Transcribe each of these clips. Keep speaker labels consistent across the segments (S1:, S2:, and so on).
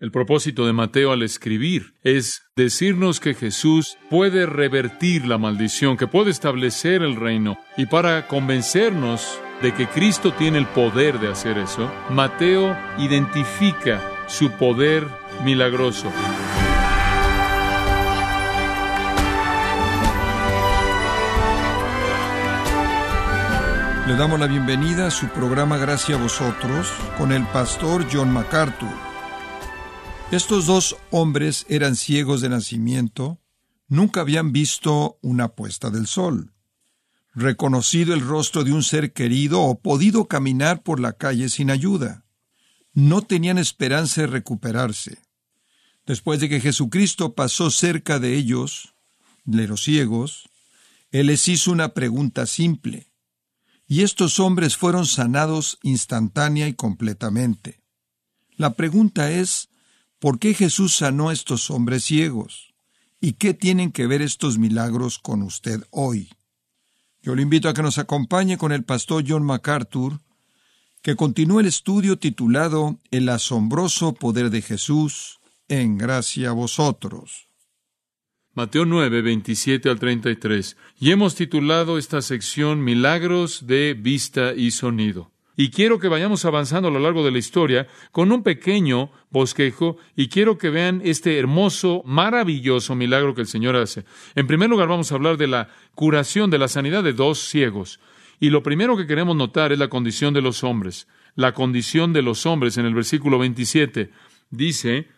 S1: El propósito de Mateo al escribir es decirnos que Jesús puede revertir la maldición, que puede establecer el reino. Y para convencernos de que Cristo tiene el poder de hacer eso, Mateo identifica su poder milagroso.
S2: Le damos la bienvenida a su programa Gracias a vosotros con el pastor John MacArthur. Estos dos hombres eran ciegos de nacimiento, nunca habían visto una puesta del sol, reconocido el rostro de un ser querido o podido caminar por la calle sin ayuda. No tenían esperanza de recuperarse. Después de que Jesucristo pasó cerca de ellos, de los ciegos, Él les hizo una pregunta simple, y estos hombres fueron sanados instantánea y completamente. La pregunta es, ¿Por qué Jesús sanó a estos hombres ciegos? ¿Y qué tienen que ver estos milagros con usted hoy? Yo le invito a que nos acompañe con el pastor John MacArthur, que continúe el estudio titulado El asombroso poder de Jesús en gracia a vosotros.
S1: Mateo 9, 27 al 33. Y hemos titulado esta sección Milagros de vista y sonido. Y quiero que vayamos avanzando a lo largo de la historia con un pequeño bosquejo y quiero que vean este hermoso, maravilloso milagro que el Señor hace. En primer lugar vamos a hablar de la curación, de la sanidad de dos ciegos. Y lo primero que queremos notar es la condición de los hombres. La condición de los hombres en el versículo 27 dice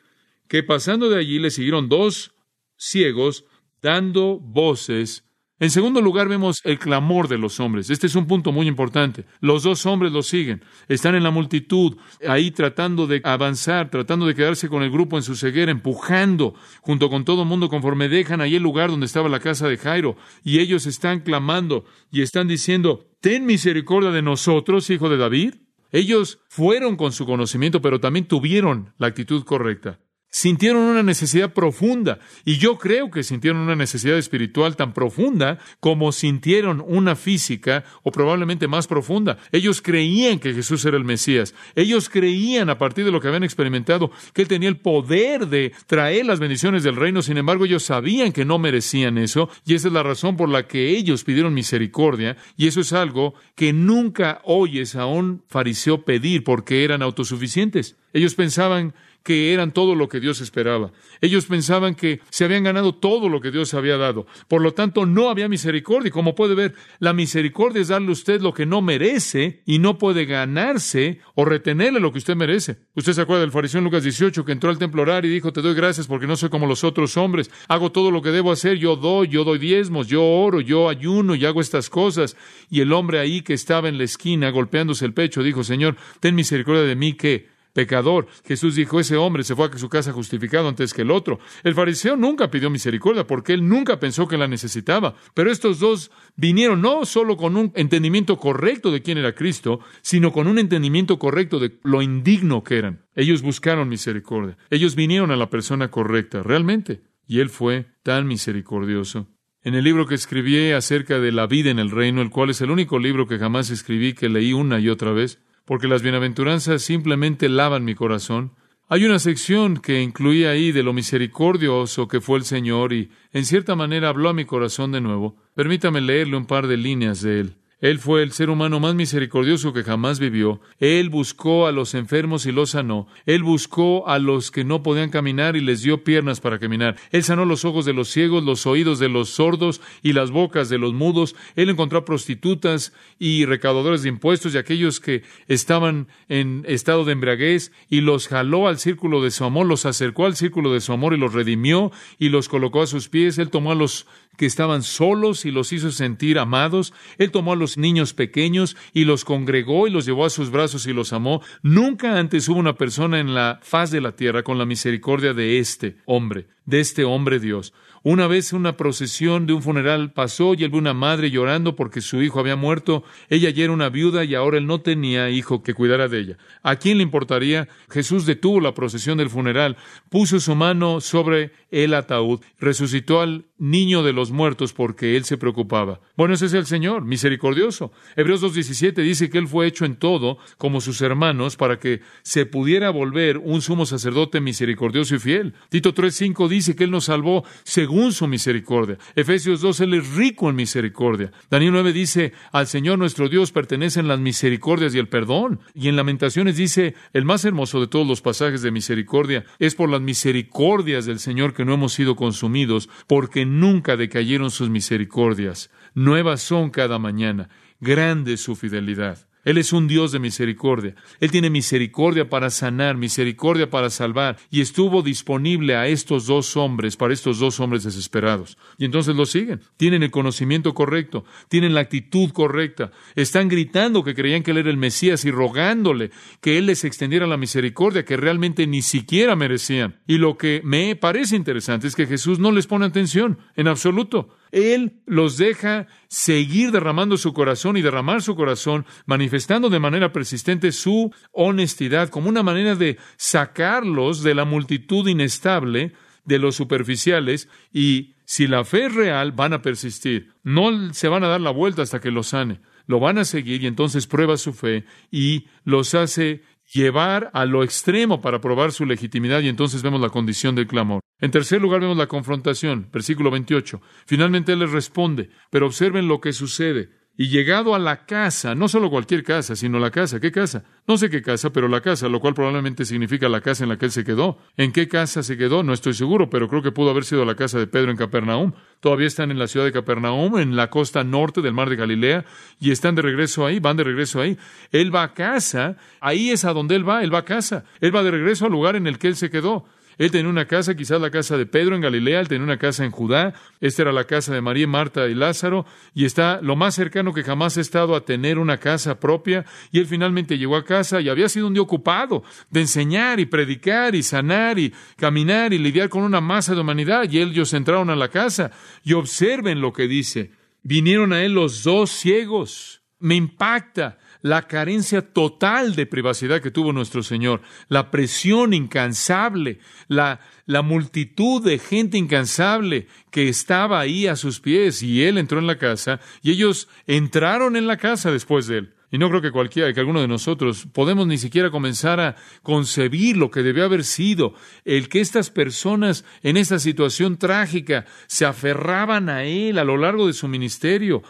S1: que pasando de allí le siguieron dos ciegos dando voces en segundo lugar, vemos el clamor de los hombres. Este es un punto muy importante. Los dos hombres lo siguen. Están en la multitud, ahí tratando de avanzar, tratando de quedarse con el grupo en su ceguera, empujando junto con todo el mundo conforme dejan ahí el lugar donde estaba la casa de Jairo. Y ellos están clamando y están diciendo, ten misericordia de nosotros, hijo de David. Ellos fueron con su conocimiento, pero también tuvieron la actitud correcta. Sintieron una necesidad profunda, y yo creo que sintieron una necesidad espiritual tan profunda como sintieron una física o probablemente más profunda. Ellos creían que Jesús era el Mesías. Ellos creían a partir de lo que habían experimentado que Él tenía el poder de traer las bendiciones del reino. Sin embargo, ellos sabían que no merecían eso, y esa es la razón por la que ellos pidieron misericordia, y eso es algo que nunca oyes a un fariseo pedir porque eran autosuficientes. Ellos pensaban que eran todo lo que Dios esperaba. Ellos pensaban que se habían ganado todo lo que Dios había dado. Por lo tanto, no había misericordia. Como puede ver, la misericordia es darle a usted lo que no merece y no puede ganarse o retenerle lo que usted merece. Usted se acuerda del fariseo en Lucas 18 que entró al templo orar y dijo, te doy gracias porque no soy como los otros hombres. Hago todo lo que debo hacer. Yo doy, yo doy diezmos, yo oro, yo ayuno y hago estas cosas. Y el hombre ahí que estaba en la esquina golpeándose el pecho dijo, Señor, ten misericordia de mí que pecador. Jesús dijo, ese hombre se fue a su casa justificado antes que el otro. El fariseo nunca pidió misericordia porque él nunca pensó que la necesitaba. Pero estos dos vinieron no solo con un entendimiento correcto de quién era Cristo, sino con un entendimiento correcto de lo indigno que eran. Ellos buscaron misericordia. Ellos vinieron a la persona correcta, realmente. Y él fue tan misericordioso. En el libro que escribí acerca de la vida en el reino, el cual es el único libro que jamás escribí, que leí una y otra vez, porque las bienaventuranzas simplemente lavan mi corazón. Hay una sección que incluía ahí de lo misericordioso que fue el Señor y en cierta manera habló a mi corazón de nuevo. Permítame leerle un par de líneas de él. Él fue el ser humano más misericordioso que jamás vivió. Él buscó a los enfermos y los sanó. Él buscó a los que no podían caminar y les dio piernas para caminar. Él sanó los ojos de los ciegos, los oídos de los sordos y las bocas de los mudos. Él encontró a prostitutas y recaudadores de impuestos y aquellos que estaban en estado de embriaguez y los jaló al círculo de su amor, los acercó al círculo de su amor y los redimió y los colocó a sus pies. Él tomó a los que estaban solos y los hizo sentir amados. Él tomó a los niños pequeños y los congregó y los llevó a sus brazos y los amó. Nunca antes hubo una persona en la faz de la tierra con la misericordia de este hombre, de este hombre Dios. Una vez una procesión de un funeral pasó y él vio una madre llorando porque su hijo había muerto. Ella ya era una viuda y ahora él no tenía hijo que cuidara de ella. ¿A quién le importaría? Jesús detuvo la procesión del funeral, puso su mano sobre el ataúd, resucitó al niño de los muertos porque él se preocupaba. Bueno, ese es el Señor, misericordioso. Hebreos 2.17 dice que Él fue hecho en todo como sus hermanos para que se pudiera volver un sumo sacerdote misericordioso y fiel. Tito 3.5 dice que Él nos salvó según su misericordia. Efesios 2, Él es rico en misericordia. Daniel 9 dice, al Señor nuestro Dios pertenecen las misericordias y el perdón. Y en Lamentaciones dice, el más hermoso de todos los pasajes de misericordia es por las misericordias del Señor que no hemos sido consumidos, porque nunca decayeron sus misericordias. Nuevas son cada mañana. Grande su fidelidad. Él es un Dios de misericordia. Él tiene misericordia para sanar, misericordia para salvar, y estuvo disponible a estos dos hombres, para estos dos hombres desesperados. Y entonces lo siguen. Tienen el conocimiento correcto, tienen la actitud correcta, están gritando que creían que Él era el Mesías y rogándole que Él les extendiera la misericordia que realmente ni siquiera merecían. Y lo que me parece interesante es que Jesús no les pone atención en absoluto. Él los deja seguir derramando su corazón y derramar su corazón, manifestando de manera persistente su honestidad como una manera de sacarlos de la multitud inestable de los superficiales y si la fe es real van a persistir. No se van a dar la vuelta hasta que los sane. Lo van a seguir y entonces prueba su fe y los hace llevar a lo extremo para probar su legitimidad y entonces vemos la condición del clamor. En tercer lugar vemos la confrontación, versículo 28. Finalmente él les responde, pero observen lo que sucede. Y llegado a la casa, no solo cualquier casa, sino la casa. ¿Qué casa? No sé qué casa, pero la casa, lo cual probablemente significa la casa en la que él se quedó. ¿En qué casa se quedó? No estoy seguro, pero creo que pudo haber sido la casa de Pedro en Capernaum. Todavía están en la ciudad de Capernaum, en la costa norte del mar de Galilea, y están de regreso ahí, van de regreso ahí. Él va a casa, ahí es a donde él va, él va a casa. Él va de regreso al lugar en el que él se quedó. Él tenía una casa, quizás la casa de Pedro en Galilea, él tenía una casa en Judá, esta era la casa de María, Marta y Lázaro, y está lo más cercano que jamás ha estado a tener una casa propia, y él finalmente llegó a casa y había sido un día ocupado de enseñar y predicar y sanar y caminar y lidiar con una masa de humanidad, y ellos entraron a la casa y observen lo que dice. Vinieron a él los dos ciegos. Me impacta la carencia total de privacidad que tuvo nuestro Señor, la presión incansable, la, la multitud de gente incansable que estaba ahí a sus pies y Él entró en la casa y ellos entraron en la casa después de Él. Y no creo que cualquiera, que alguno de nosotros podemos ni siquiera comenzar a concebir lo que debió haber sido el que estas personas en esta situación trágica se aferraban a Él a lo largo de su ministerio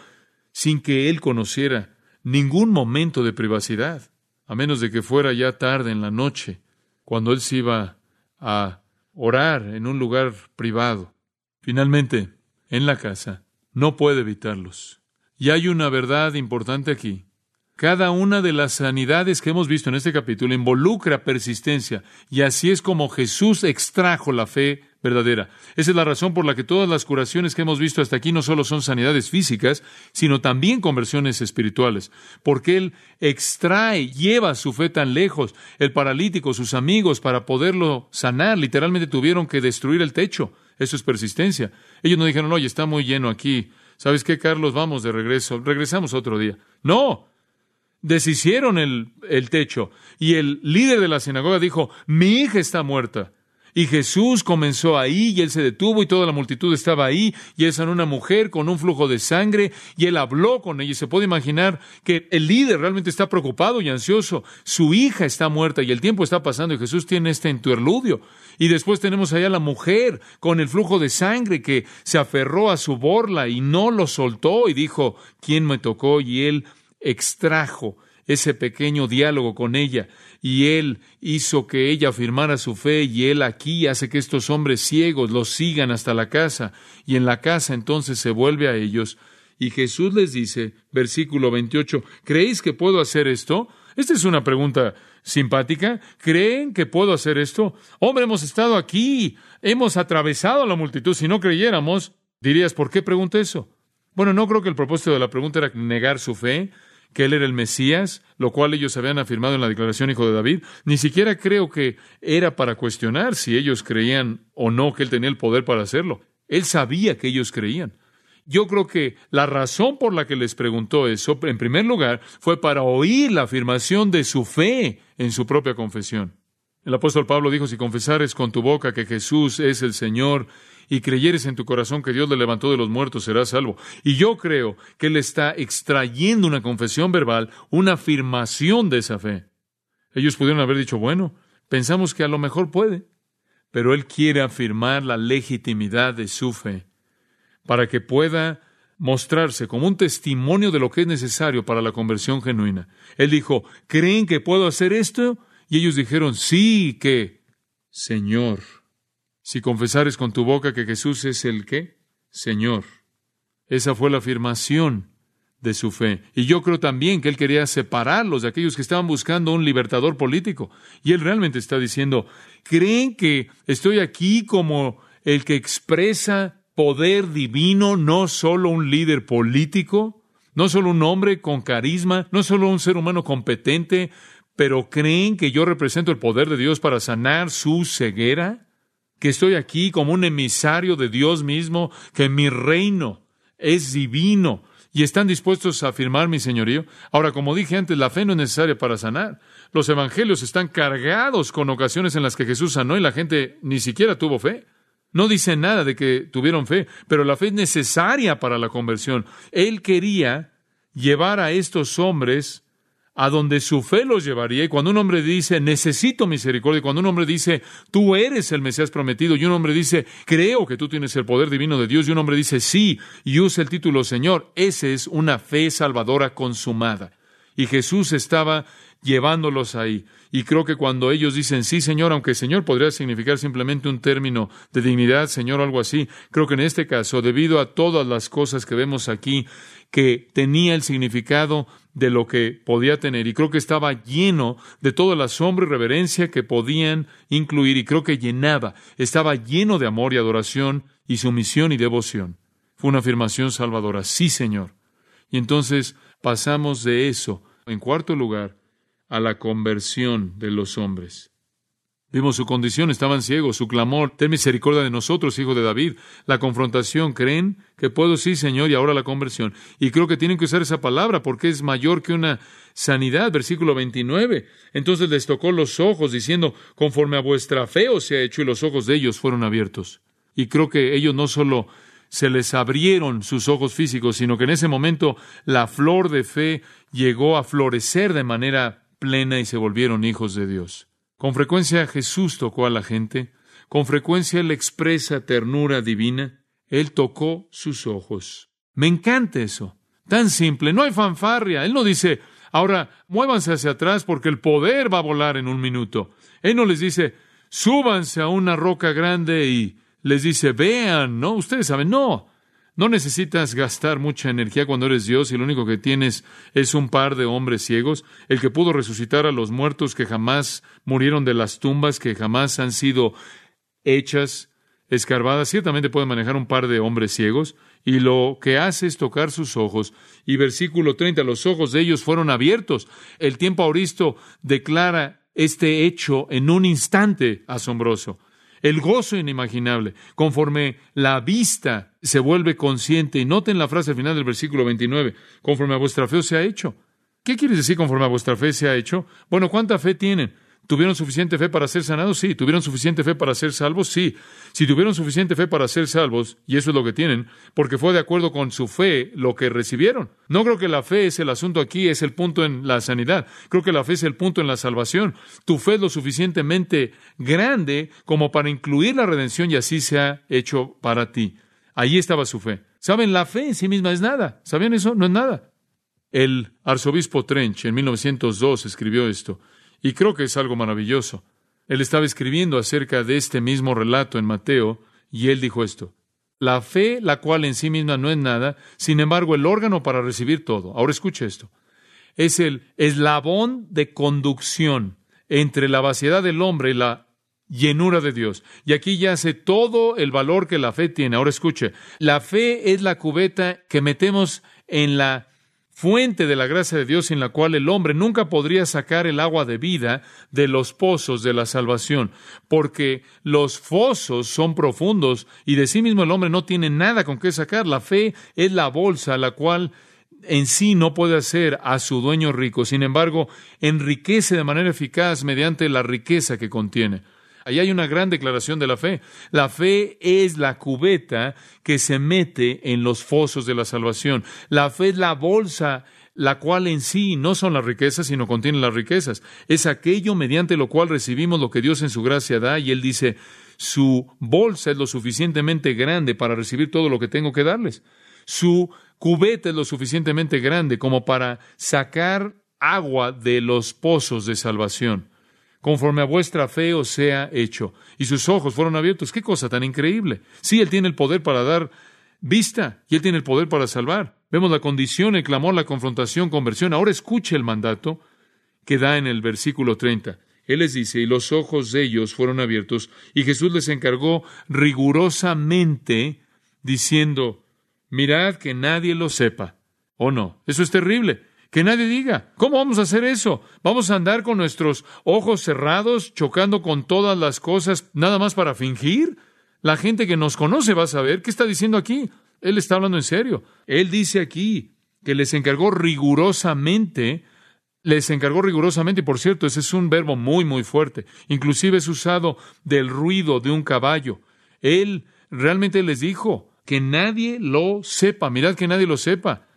S1: sin que Él conociera ningún momento de privacidad, a menos de que fuera ya tarde en la noche, cuando él se iba a orar en un lugar privado. Finalmente, en la casa, no puede evitarlos. Y hay una verdad importante aquí. Cada una de las sanidades que hemos visto en este capítulo involucra persistencia, y así es como Jesús extrajo la fe verdadera. Esa es la razón por la que todas las curaciones que hemos visto hasta aquí no solo son sanidades físicas, sino también conversiones espirituales, porque Él extrae, lleva su fe tan lejos. El paralítico, sus amigos, para poderlo sanar, literalmente tuvieron que destruir el techo. Eso es persistencia. Ellos no dijeron, oye, está muy lleno aquí. ¿Sabes qué, Carlos? Vamos de regreso. Regresamos otro día. No. Deshicieron el, el techo. Y el líder de la sinagoga dijo, mi hija está muerta. Y Jesús comenzó ahí y él se detuvo y toda la multitud estaba ahí y él sanó una mujer con un flujo de sangre y él habló con ella y se puede imaginar que el líder realmente está preocupado y ansioso. Su hija está muerta y el tiempo está pasando y Jesús tiene este interludio. Y después tenemos allá la mujer con el flujo de sangre que se aferró a su borla y no lo soltó y dijo, ¿quién me tocó? Y él extrajo ese pequeño diálogo con ella y Él hizo que ella afirmara su fe y Él aquí hace que estos hombres ciegos los sigan hasta la casa y en la casa entonces se vuelve a ellos y Jesús les dice, versículo 28, ¿creéis que puedo hacer esto? Esta es una pregunta simpática. ¿Creen que puedo hacer esto? Hombre, hemos estado aquí, hemos atravesado la multitud. Si no creyéramos, dirías, ¿por qué pregunta eso? Bueno, no creo que el propósito de la pregunta era negar su fe, que él era el Mesías, lo cual ellos habían afirmado en la declaración Hijo de David, ni siquiera creo que era para cuestionar si ellos creían o no que él tenía el poder para hacerlo. Él sabía que ellos creían. Yo creo que la razón por la que les preguntó eso, en primer lugar, fue para oír la afirmación de su fe en su propia confesión. El apóstol Pablo dijo, si confesares con tu boca que Jesús es el Señor y creyeres en tu corazón que Dios le levantó de los muertos, serás salvo. Y yo creo que Él está extrayendo una confesión verbal, una afirmación de esa fe. Ellos pudieron haber dicho, bueno, pensamos que a lo mejor puede, pero Él quiere afirmar la legitimidad de su fe para que pueda mostrarse como un testimonio de lo que es necesario para la conversión genuina. Él dijo, ¿creen que puedo hacer esto? Y ellos dijeron, sí, que, Señor, si confesares con tu boca que Jesús es el qué, Señor. Esa fue la afirmación de su fe. Y yo creo también que él quería separarlos de aquellos que estaban buscando un libertador político. Y él realmente está diciendo, ¿creen que estoy aquí como el que expresa poder divino, no solo un líder político, no solo un hombre con carisma, no solo un ser humano competente, pero creen que yo represento el poder de Dios para sanar su ceguera, que estoy aquí como un emisario de Dios mismo, que mi reino es divino y están dispuestos a afirmar mi señorío. Ahora, como dije antes, la fe no es necesaria para sanar. Los evangelios están cargados con ocasiones en las que Jesús sanó y la gente ni siquiera tuvo fe. No dice nada de que tuvieron fe, pero la fe es necesaria para la conversión. Él quería llevar a estos hombres a donde su fe los llevaría. Y cuando un hombre dice, necesito misericordia, cuando un hombre dice, tú eres el Mesías prometido, y un hombre dice, creo que tú tienes el poder divino de Dios, y un hombre dice, sí, y usa el título Señor, esa es una fe salvadora consumada. Y Jesús estaba llevándolos ahí. Y creo que cuando ellos dicen sí, Señor, aunque Señor podría significar simplemente un término de dignidad, Señor, algo así, creo que en este caso, debido a todas las cosas que vemos aquí, que tenía el significado de lo que podía tener, y creo que estaba lleno de toda la asombro y reverencia que podían incluir, y creo que llenaba, estaba lleno de amor y adoración y sumisión y devoción. Fue una afirmación salvadora, sí, Señor. Y entonces pasamos de eso, en cuarto lugar, a la conversión de los hombres. Vimos su condición, estaban ciegos, su clamor, ten misericordia de nosotros, hijo de David. La confrontación, ¿creen que puedo? Sí, Señor, y ahora la conversión. Y creo que tienen que usar esa palabra porque es mayor que una sanidad, versículo 29. Entonces les tocó los ojos, diciendo, conforme a vuestra fe os se ha hecho, y los ojos de ellos fueron abiertos. Y creo que ellos no solo se les abrieron sus ojos físicos, sino que en ese momento la flor de fe llegó a florecer de manera plena y se volvieron hijos de Dios. Con frecuencia Jesús tocó a la gente, con frecuencia Él expresa ternura divina, Él tocó sus ojos. Me encanta eso, tan simple, no hay fanfarria, Él no dice, ahora muévanse hacia atrás porque el poder va a volar en un minuto. Él no les dice, súbanse a una roca grande y les dice, vean, no, ustedes saben, no, no necesitas gastar mucha energía cuando eres Dios y lo único que tienes es un par de hombres ciegos, el que pudo resucitar a los muertos que jamás murieron de las tumbas, que jamás han sido hechas, escarbadas, ciertamente puede manejar un par de hombres ciegos, y lo que hace es tocar sus ojos. Y versículo 30, los ojos de ellos fueron abiertos. El tiempo auristo declara este hecho en un instante asombroso el gozo inimaginable, conforme la vista se vuelve consciente. Y noten la frase al final del versículo 29, conforme a vuestra fe se ha hecho. ¿Qué quiere decir conforme a vuestra fe se ha hecho? Bueno, ¿cuánta fe tienen? ¿Tuvieron suficiente fe para ser sanados? Sí. ¿Tuvieron suficiente fe para ser salvos? Sí. Si tuvieron suficiente fe para ser salvos, y eso es lo que tienen, porque fue de acuerdo con su fe lo que recibieron. No creo que la fe es el asunto aquí, es el punto en la sanidad. Creo que la fe es el punto en la salvación. Tu fe es lo suficientemente grande como para incluir la redención y así se ha hecho para ti. Allí estaba su fe. ¿Saben? La fe en sí misma es nada. ¿Sabían eso? No es nada. El arzobispo Trench en 1902 escribió esto. Y creo que es algo maravilloso. Él estaba escribiendo acerca de este mismo relato en Mateo, y él dijo esto. La fe, la cual en sí misma no es nada, sin embargo, el órgano para recibir todo. Ahora escuche esto. Es el eslabón de conducción entre la vaciedad del hombre y la llenura de Dios. Y aquí yace todo el valor que la fe tiene. Ahora escuche, la fe es la cubeta que metemos en la fuente de la gracia de Dios sin la cual el hombre nunca podría sacar el agua de vida de los pozos de la salvación, porque los fosos son profundos y de sí mismo el hombre no tiene nada con qué sacar. La fe es la bolsa la cual en sí no puede hacer a su dueño rico, sin embargo, enriquece de manera eficaz mediante la riqueza que contiene. Ahí hay una gran declaración de la fe. La fe es la cubeta que se mete en los fosos de la salvación. La fe es la bolsa la cual en sí no son las riquezas, sino contiene las riquezas. Es aquello mediante lo cual recibimos lo que Dios en su gracia da, y Él dice, su bolsa es lo suficientemente grande para recibir todo lo que tengo que darles. Su cubeta es lo suficientemente grande como para sacar agua de los pozos de salvación conforme a vuestra fe os sea hecho. Y sus ojos fueron abiertos. Qué cosa tan increíble. Sí, Él tiene el poder para dar vista y Él tiene el poder para salvar. Vemos la condición, el clamor, la confrontación, conversión. Ahora escuche el mandato que da en el versículo 30. Él les dice, y los ojos de ellos fueron abiertos, y Jesús les encargó rigurosamente, diciendo, mirad que nadie lo sepa. ¿O no? Eso es terrible. Que nadie diga, ¿cómo vamos a hacer eso? ¿Vamos a andar con nuestros ojos cerrados, chocando con todas las cosas, nada más para fingir? La gente que nos conoce va a saber qué está diciendo aquí. Él está hablando en serio. Él dice aquí que les encargó rigurosamente, les encargó rigurosamente, y por cierto, ese es un verbo muy, muy fuerte. Inclusive es usado del ruido de un caballo. Él realmente les dijo que nadie lo sepa. Mirad que nadie lo sepa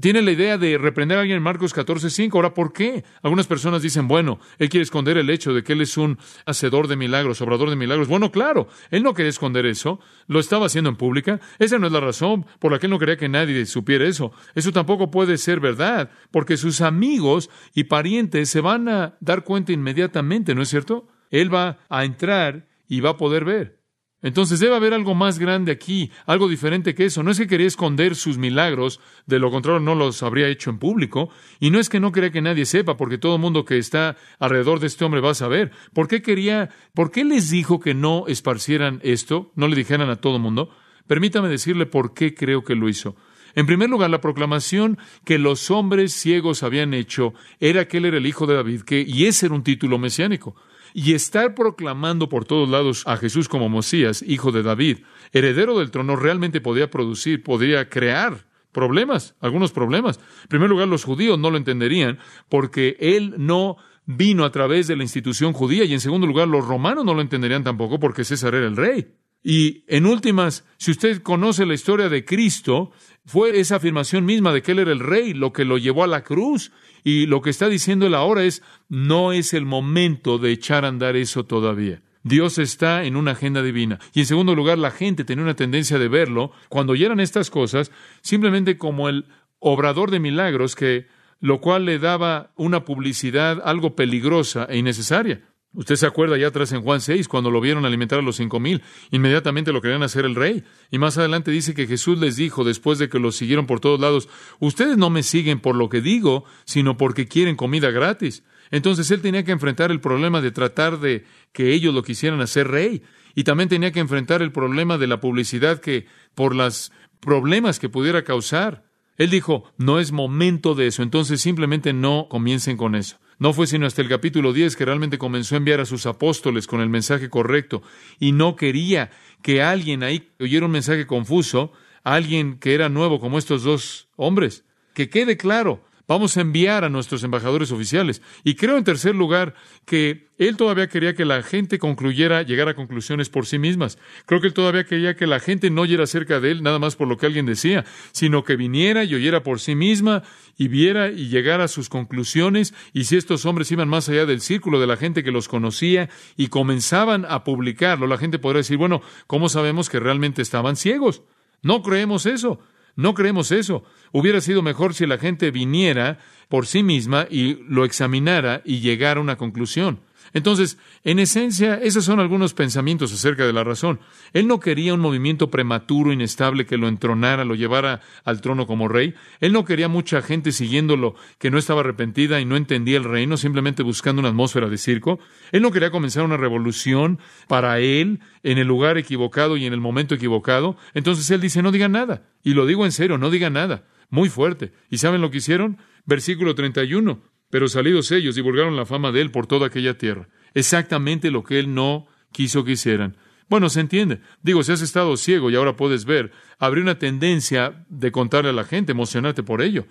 S1: tiene la idea de reprender a alguien en Marcos 14:5. Ahora, ¿por qué? Algunas personas dicen, bueno, él quiere esconder el hecho de que él es un hacedor de milagros, obrador de milagros. Bueno, claro, él no quería esconder eso, lo estaba haciendo en pública. Esa no es la razón por la que él no quería que nadie supiera eso. Eso tampoco puede ser verdad, porque sus amigos y parientes se van a dar cuenta inmediatamente, ¿no es cierto? Él va a entrar y va a poder ver. Entonces debe haber algo más grande aquí, algo diferente que eso. No es que quería esconder sus milagros, de lo contrario no los habría hecho en público, y no es que no quería que nadie sepa, porque todo el mundo que está alrededor de este hombre va a saber. ¿Por qué quería, por qué les dijo que no esparcieran esto, no le dijeran a todo el mundo? Permítame decirle por qué creo que lo hizo. En primer lugar, la proclamación que los hombres ciegos habían hecho era que él era el hijo de David, que, y ese era un título mesiánico y estar proclamando por todos lados a Jesús como Mosías, hijo de David, heredero del trono, realmente podía producir, podría crear problemas, algunos problemas. En primer lugar, los judíos no lo entenderían porque él no vino a través de la institución judía y en segundo lugar, los romanos no lo entenderían tampoco porque César era el rey. Y en últimas, si usted conoce la historia de Cristo, fue esa afirmación misma de que Él era el rey lo que lo llevó a la cruz. Y lo que está diciendo Él ahora es, no es el momento de echar a andar eso todavía. Dios está en una agenda divina. Y en segundo lugar, la gente tenía una tendencia de verlo, cuando oyeran estas cosas, simplemente como el obrador de milagros, que lo cual le daba una publicidad algo peligrosa e innecesaria. Usted se acuerda ya atrás en Juan 6, cuando lo vieron alimentar a los cinco mil, inmediatamente lo querían hacer el rey. Y más adelante dice que Jesús les dijo, después de que los siguieron por todos lados, ustedes no me siguen por lo que digo, sino porque quieren comida gratis. Entonces él tenía que enfrentar el problema de tratar de que ellos lo quisieran hacer rey. Y también tenía que enfrentar el problema de la publicidad que, por los problemas que pudiera causar. Él dijo, no es momento de eso, entonces simplemente no comiencen con eso. No fue sino hasta el capítulo 10 que realmente comenzó a enviar a sus apóstoles con el mensaje correcto y no quería que alguien ahí oyera un mensaje confuso, alguien que era nuevo como estos dos hombres. Que quede claro, Vamos a enviar a nuestros embajadores oficiales. Y creo, en tercer lugar, que él todavía quería que la gente concluyera, llegara a conclusiones por sí mismas. Creo que él todavía quería que la gente no oyera acerca de él nada más por lo que alguien decía, sino que viniera y oyera por sí misma y viera y llegara a sus conclusiones. Y si estos hombres iban más allá del círculo de la gente que los conocía y comenzaban a publicarlo, la gente podría decir, bueno, ¿cómo sabemos que realmente estaban ciegos? No creemos eso. No creemos eso. Hubiera sido mejor si la gente viniera por sí misma y lo examinara y llegara a una conclusión. Entonces, en esencia, esos son algunos pensamientos acerca de la razón. Él no quería un movimiento prematuro, inestable, que lo entronara, lo llevara al trono como rey. Él no quería mucha gente siguiéndolo que no estaba arrepentida y no entendía el reino, simplemente buscando una atmósfera de circo. Él no quería comenzar una revolución para él en el lugar equivocado y en el momento equivocado. Entonces él dice, no diga nada. Y lo digo en serio, no diga nada. Muy fuerte. ¿Y saben lo que hicieron? Versículo 31. Pero salidos ellos, divulgaron la fama de él por toda aquella tierra. Exactamente lo que él no quiso que hicieran. Bueno, se entiende. Digo, si has estado ciego y ahora puedes ver, habría una tendencia de contarle a la gente, emocionarte por ello.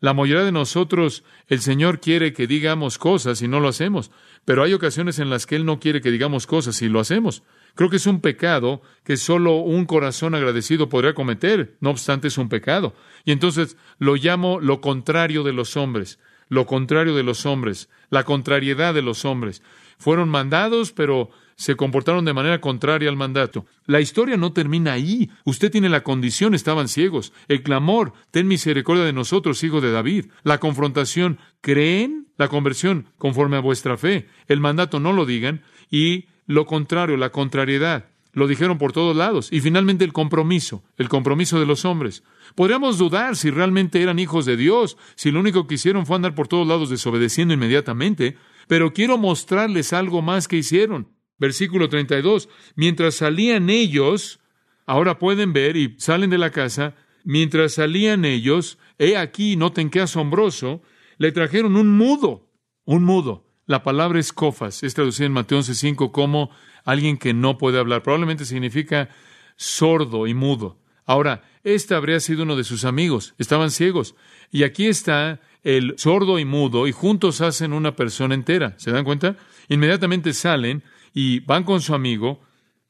S1: La mayoría de nosotros, el Señor quiere que digamos cosas y no lo hacemos, pero hay ocasiones en las que Él no quiere que digamos cosas y lo hacemos. Creo que es un pecado que solo un corazón agradecido podría cometer, no obstante es un pecado. Y entonces lo llamo lo contrario de los hombres, lo contrario de los hombres, la contrariedad de los hombres. Fueron mandados, pero se comportaron de manera contraria al mandato. La historia no termina ahí. Usted tiene la condición, estaban ciegos. El clamor, ten misericordia de nosotros, hijo de David. La confrontación, ¿creen? La conversión, conforme a vuestra fe. El mandato, no lo digan. Y lo contrario, la contrariedad. Lo dijeron por todos lados. Y finalmente el compromiso, el compromiso de los hombres. Podríamos dudar si realmente eran hijos de Dios, si lo único que hicieron fue andar por todos lados desobedeciendo inmediatamente. Pero quiero mostrarles algo más que hicieron. Versículo 32. Mientras salían ellos, ahora pueden ver y salen de la casa, mientras salían ellos, he aquí, noten qué asombroso, le trajeron un mudo, un mudo. La palabra escofas es traducida en Mateo 11.5 como alguien que no puede hablar. Probablemente significa sordo y mudo. Ahora, este habría sido uno de sus amigos. Estaban ciegos. Y aquí está el sordo y mudo y juntos hacen una persona entera. ¿Se dan cuenta? Inmediatamente salen y van con su amigo,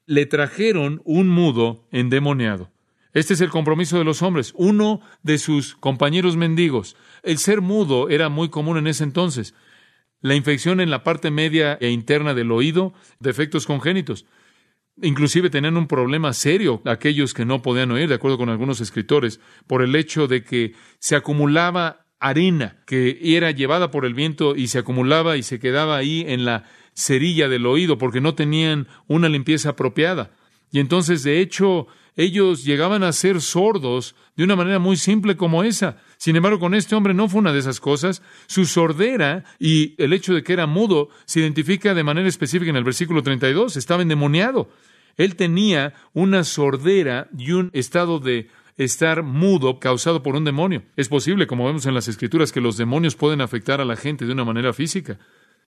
S1: le trajeron un mudo endemoniado. Este es el compromiso de los hombres, uno de sus compañeros mendigos. El ser mudo era muy común en ese entonces. La infección en la parte media e interna del oído, defectos congénitos. Inclusive tenían un problema serio aquellos que no podían oír, de acuerdo con algunos escritores, por el hecho de que se acumulaba arena que era llevada por el viento y se acumulaba y se quedaba ahí en la cerilla del oído porque no tenían una limpieza apropiada. Y entonces, de hecho, ellos llegaban a ser sordos de una manera muy simple como esa. Sin embargo, con este hombre no fue una de esas cosas. Su sordera y el hecho de que era mudo se identifica de manera específica en el versículo 32. Estaba endemoniado. Él tenía una sordera y un estado de estar mudo causado por un demonio. Es posible, como vemos en las escrituras, que los demonios pueden afectar a la gente de una manera física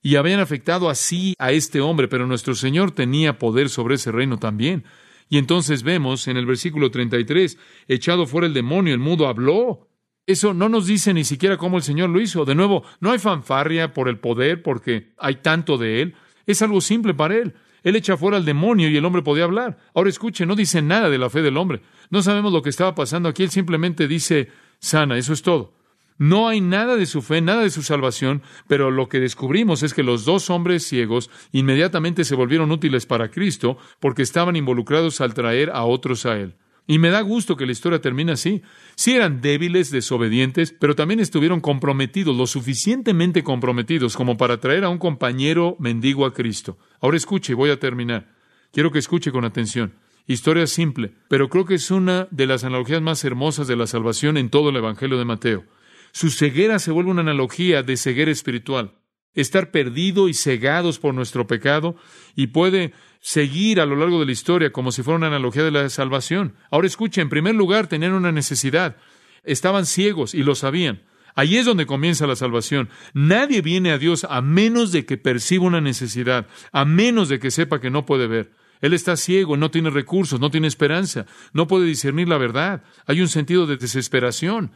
S1: y habían afectado así a este hombre, pero nuestro Señor tenía poder sobre ese reino también. Y entonces vemos en el versículo 33, echado fuera el demonio, el mudo habló. Eso no nos dice ni siquiera cómo el Señor lo hizo. De nuevo, no hay fanfarria por el poder porque hay tanto de Él. Es algo simple para Él. Él echa fuera al demonio y el hombre podía hablar. Ahora escuche, no dice nada de la fe del hombre. No sabemos lo que estaba pasando aquí. Él simplemente dice sana, eso es todo. No hay nada de su fe, nada de su salvación, pero lo que descubrimos es que los dos hombres ciegos inmediatamente se volvieron útiles para Cristo porque estaban involucrados al traer a otros a Él. Y me da gusto que la historia termine así. Sí eran débiles, desobedientes, pero también estuvieron comprometidos, lo suficientemente comprometidos como para traer a un compañero mendigo a Cristo. Ahora escuche, voy a terminar. Quiero que escuche con atención. Historia simple, pero creo que es una de las analogías más hermosas de la salvación en todo el Evangelio de Mateo. Su ceguera se vuelve una analogía de ceguera espiritual. Estar perdido y cegados por nuestro pecado y puede seguir a lo largo de la historia como si fuera una analogía de la salvación. Ahora escuche, en primer lugar tenían una necesidad. Estaban ciegos y lo sabían. Ahí es donde comienza la salvación. Nadie viene a Dios a menos de que perciba una necesidad, a menos de que sepa que no puede ver. Él está ciego, no tiene recursos, no tiene esperanza, no puede discernir la verdad. Hay un sentido de desesperación.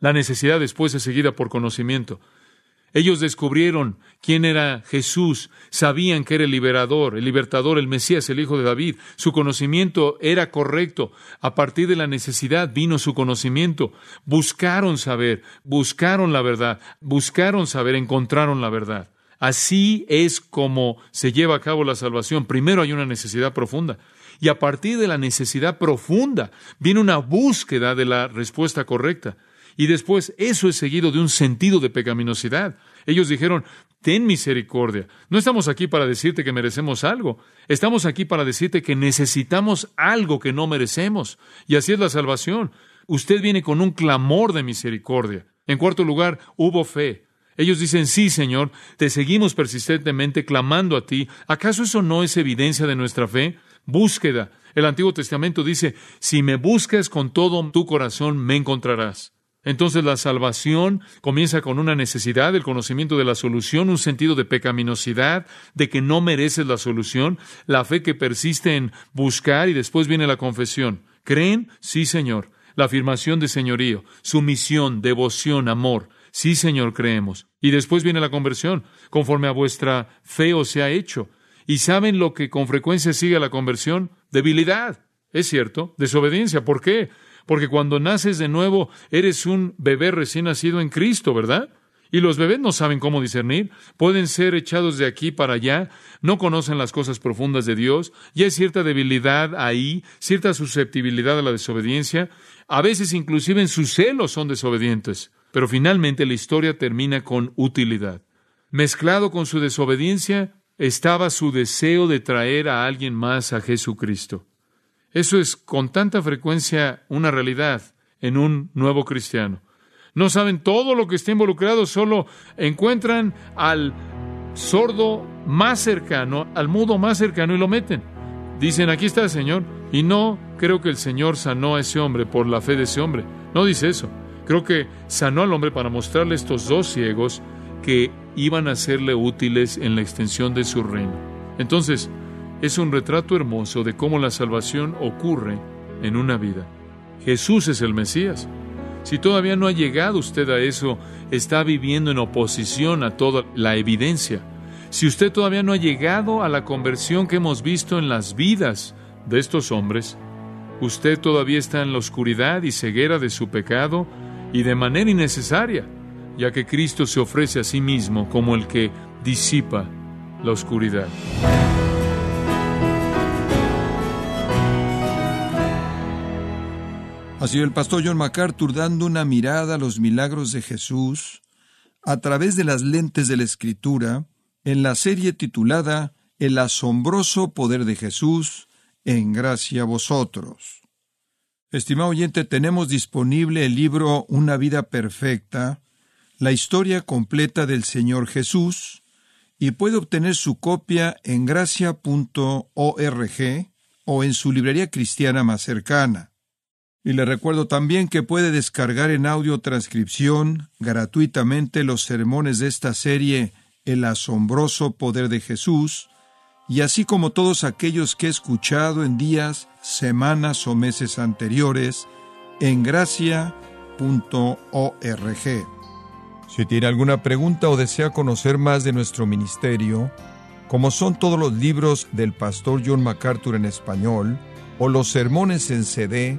S1: La necesidad después es seguida por conocimiento. Ellos descubrieron quién era Jesús, sabían que era el liberador, el libertador, el Mesías, el Hijo de David. Su conocimiento era correcto. A partir de la necesidad vino su conocimiento. Buscaron saber, buscaron la verdad, buscaron saber, encontraron la verdad. Así es como se lleva a cabo la salvación. Primero hay una necesidad profunda. Y a partir de la necesidad profunda viene una búsqueda de la respuesta correcta. Y después eso es seguido de un sentido de pecaminosidad. Ellos dijeron, ten misericordia. No estamos aquí para decirte que merecemos algo. Estamos aquí para decirte que necesitamos algo que no merecemos. Y así es la salvación. Usted viene con un clamor de misericordia. En cuarto lugar, hubo fe. Ellos dicen, sí, Señor, te seguimos persistentemente clamando a ti. ¿Acaso eso no es evidencia de nuestra fe? Búsqueda. El Antiguo Testamento dice, si me buscas con todo tu corazón, me encontrarás. Entonces la salvación comienza con una necesidad, el conocimiento de la solución, un sentido de pecaminosidad, de que no mereces la solución, la fe que persiste en buscar y después viene la confesión. ¿Creen? Sí, Señor. La afirmación de señorío, sumisión, devoción, amor. Sí, Señor, creemos. Y después viene la conversión, conforme a vuestra fe os se ha hecho. ¿Y saben lo que con frecuencia sigue a la conversión? Debilidad. Es cierto, desobediencia. ¿Por qué? Porque cuando naces de nuevo, eres un bebé recién nacido en Cristo, ¿verdad? Y los bebés no saben cómo discernir, pueden ser echados de aquí para allá, no conocen las cosas profundas de Dios, y hay cierta debilidad ahí, cierta susceptibilidad a la desobediencia, a veces inclusive en sus celos son desobedientes, pero finalmente la historia termina con utilidad. Mezclado con su desobediencia estaba su deseo de traer a alguien más a Jesucristo. Eso es con tanta frecuencia una realidad en un nuevo cristiano. No saben todo lo que está involucrado, solo encuentran al sordo más cercano, al mudo más cercano y lo meten. Dicen, aquí está el Señor. Y no creo que el Señor sanó a ese hombre por la fe de ese hombre. No dice eso. Creo que sanó al hombre para mostrarle estos dos ciegos que iban a serle útiles en la extensión de su reino. Entonces, es un retrato hermoso de cómo la salvación ocurre en una vida. Jesús es el Mesías. Si todavía no ha llegado usted a eso, está viviendo en oposición a toda la evidencia. Si usted todavía no ha llegado a la conversión que hemos visto en las vidas de estos hombres, usted todavía está en la oscuridad y ceguera de su pecado y de manera innecesaria, ya que Cristo se ofrece a sí mismo como el que disipa la oscuridad.
S2: El pastor John MacArthur dando una mirada a los milagros de Jesús a través de las lentes de la Escritura en la serie titulada El asombroso poder de Jesús en gracia a vosotros. Estimado oyente, tenemos disponible el libro Una vida perfecta, la historia completa del Señor Jesús, y puede obtener su copia en gracia.org o en su librería cristiana más cercana. Y le recuerdo también que puede descargar en audio transcripción gratuitamente los sermones de esta serie El asombroso poder de Jesús, y así como todos aquellos que he escuchado en días, semanas o meses anteriores en gracia.org. Si tiene alguna pregunta o desea conocer más de nuestro ministerio, como son todos los libros del pastor John MacArthur en español, o los sermones en CD,